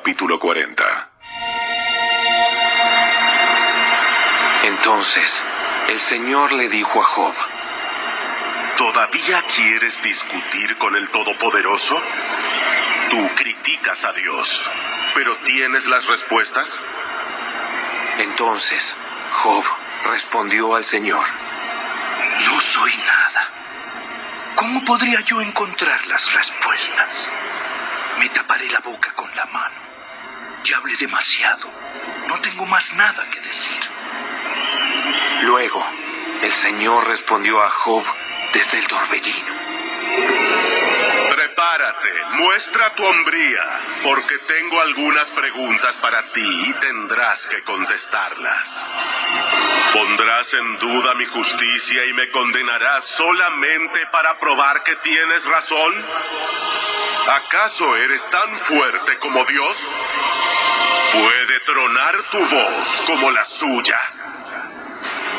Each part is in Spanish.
Capítulo 40 Entonces, el Señor le dijo a Job, ¿Todavía quieres discutir con el Todopoderoso? Tú criticas a Dios, pero ¿tienes las respuestas? Entonces, Job respondió al Señor, No soy nada. ¿Cómo podría yo encontrar las respuestas? Me taparé la boca con la mano. Ya hablé demasiado. No tengo más nada que decir. Luego, el Señor respondió a Job desde el torbellino. Prepárate, muestra tu hombría, porque tengo algunas preguntas para ti y tendrás que contestarlas. ¿Pondrás en duda mi justicia y me condenarás solamente para probar que tienes razón? ¿Acaso eres tan fuerte como Dios? ¿Puede tronar tu voz como la suya?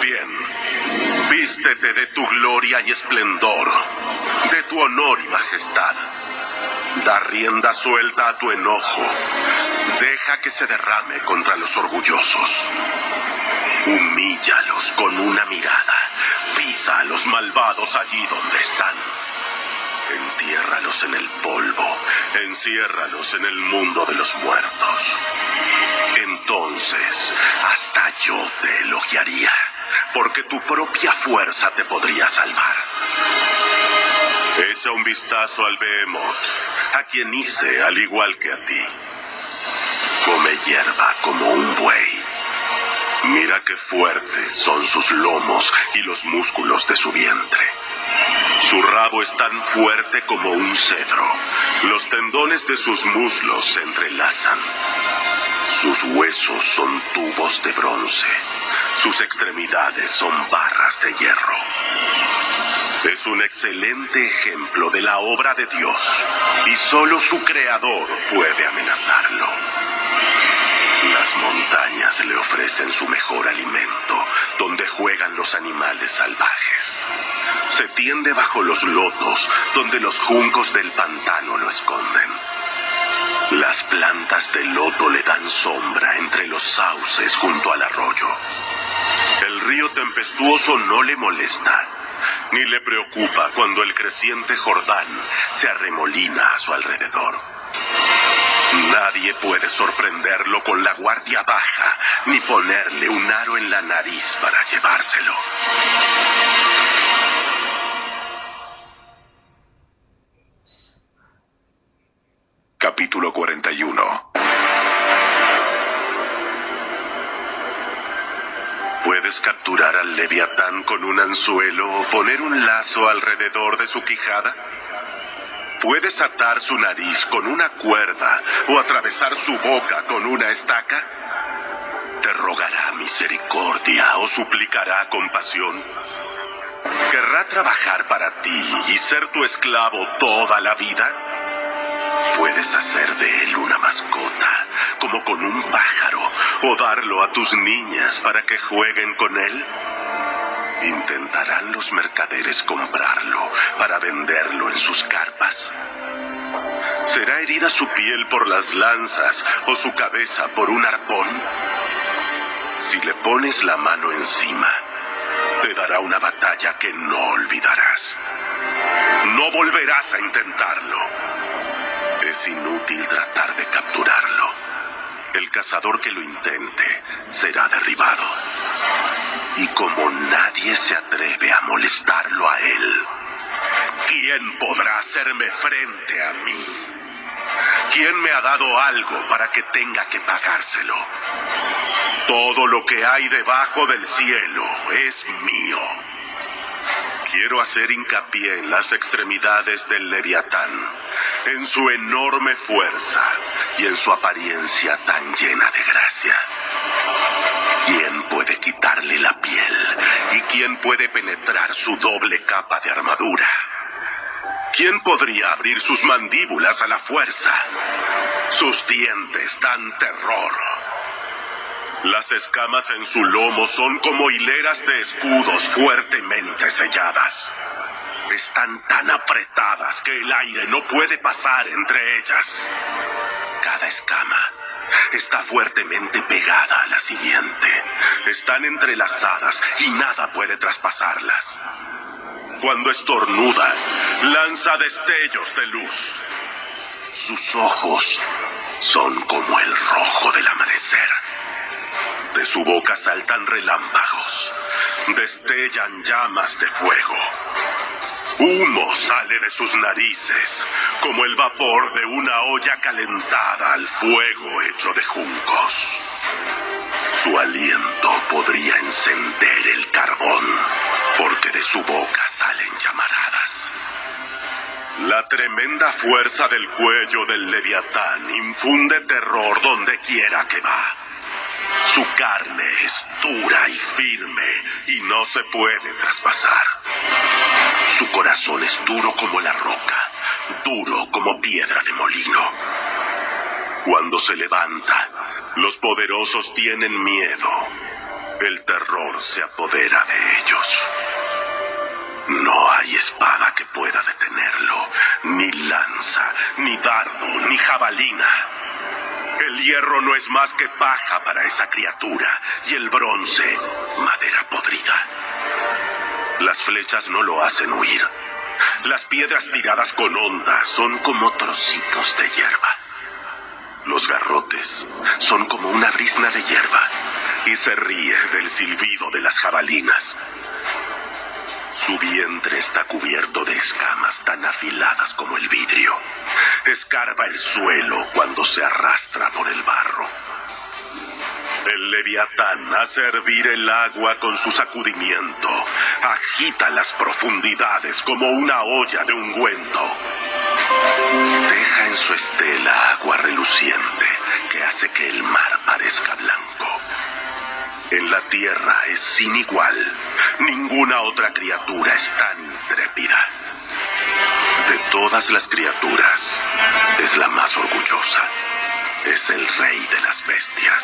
Bien, vístete de tu gloria y esplendor, de tu honor y majestad. Da rienda suelta a tu enojo. Deja que se derrame contra los orgullosos. Humíllalos con una mirada. Pisa a los malvados allí donde están. Entiérralos en el polvo. Enciérralos en el mundo de los muertos. Entonces, hasta yo te elogiaría, porque tu propia fuerza te podría salvar. Echa un vistazo al Behemoth, a quien hice al igual que a ti. Come hierba como un buey. Mira qué fuertes son sus lomos y los músculos de su vientre. Su rabo es tan fuerte como un cedro. Los tendones de sus muslos se entrelazan. Sus huesos son tubos de bronce. Sus extremidades son barras de hierro. Es un excelente ejemplo de la obra de Dios y solo su creador puede amenazarlo. Las montañas ofrecen su mejor alimento, donde juegan los animales salvajes. Se tiende bajo los lotos, donde los juncos del pantano lo esconden. Las plantas de loto le dan sombra entre los sauces junto al arroyo. El río tempestuoso no le molesta, ni le preocupa cuando el creciente Jordán se arremolina a su alrededor. Nadie puede sorprenderlo con la guardia baja, ni ponerle un aro en la nariz para llevárselo. Capítulo 41 Puedes capturar al leviatán con un anzuelo o poner un lazo alrededor de su quijada. Puedes atar su nariz con una cuerda o atravesar su boca con una estaca. Te rogará misericordia o suplicará compasión. ¿Querrá trabajar para ti y ser tu esclavo toda la vida? Puedes hacer de él una mascota, como con un pájaro, o darlo a tus niñas para que jueguen con él. Intentarán los mercaderes comprarlo para venderlo en sus carpas. ¿Será herida su piel por las lanzas o su cabeza por un arpón? Si le pones la mano encima, te dará una batalla que no olvidarás. No volverás a intentarlo. Es inútil tratar de capturarlo. El cazador que lo intente será derribado. Y como nadie se atreve a molestarlo a él, ¿quién podrá hacerme frente a mí? ¿Quién me ha dado algo para que tenga que pagárselo? Todo lo que hay debajo del cielo es mío. Quiero hacer hincapié en las extremidades del leviatán, en su enorme fuerza y en su apariencia tan llena de gracia. ¿Quién puede quitarle la piel y quién puede penetrar su doble capa de armadura? ¿Quién podría abrir sus mandíbulas a la fuerza? Sus dientes dan terror. Las escamas en su lomo son como hileras de escudos fuertemente selladas. Están tan apretadas que el aire no puede pasar entre ellas. Cada escama está fuertemente pegada a la siguiente. Están entrelazadas y nada puede traspasarlas. Cuando estornuda, lanza destellos de luz. Sus ojos son como el rojo del amanecer. De su boca saltan relámpagos, destellan llamas de fuego. Humo sale de sus narices, como el vapor de una olla calentada al fuego hecho de juncos. Su aliento podría encender el carbón, porque de su boca salen llamaradas. La tremenda fuerza del cuello del leviatán infunde terror donde quiera que va. Su carne es dura y firme y no se puede traspasar. Su corazón es duro como la roca, duro como piedra de molino. Cuando se levanta, los poderosos tienen miedo. El terror se apodera de ellos. No hay espada que pueda detenerlo, ni lanza, ni dardo, ni jabalina. El hierro no es más que paja para esa criatura y el bronce, madera podrida. Las flechas no lo hacen huir. Las piedras tiradas con onda son como trocitos de hierba. Los garrotes son como una brisna de hierba y se ríe del silbido de las jabalinas. Su vientre está cubierto de escamas tan afiladas como el vidrio. Escarba el suelo cuando se arrastra por el barro. El leviatán hace hervir el agua con su sacudimiento. Agita las profundidades como una olla de ungüento. Deja en su estela agua reluciente que hace que el mar parezca blanco. En la tierra es sin igual. Ninguna otra criatura es tan intrépida. De todas las criaturas, es la más orgullosa. Es el rey de las bestias.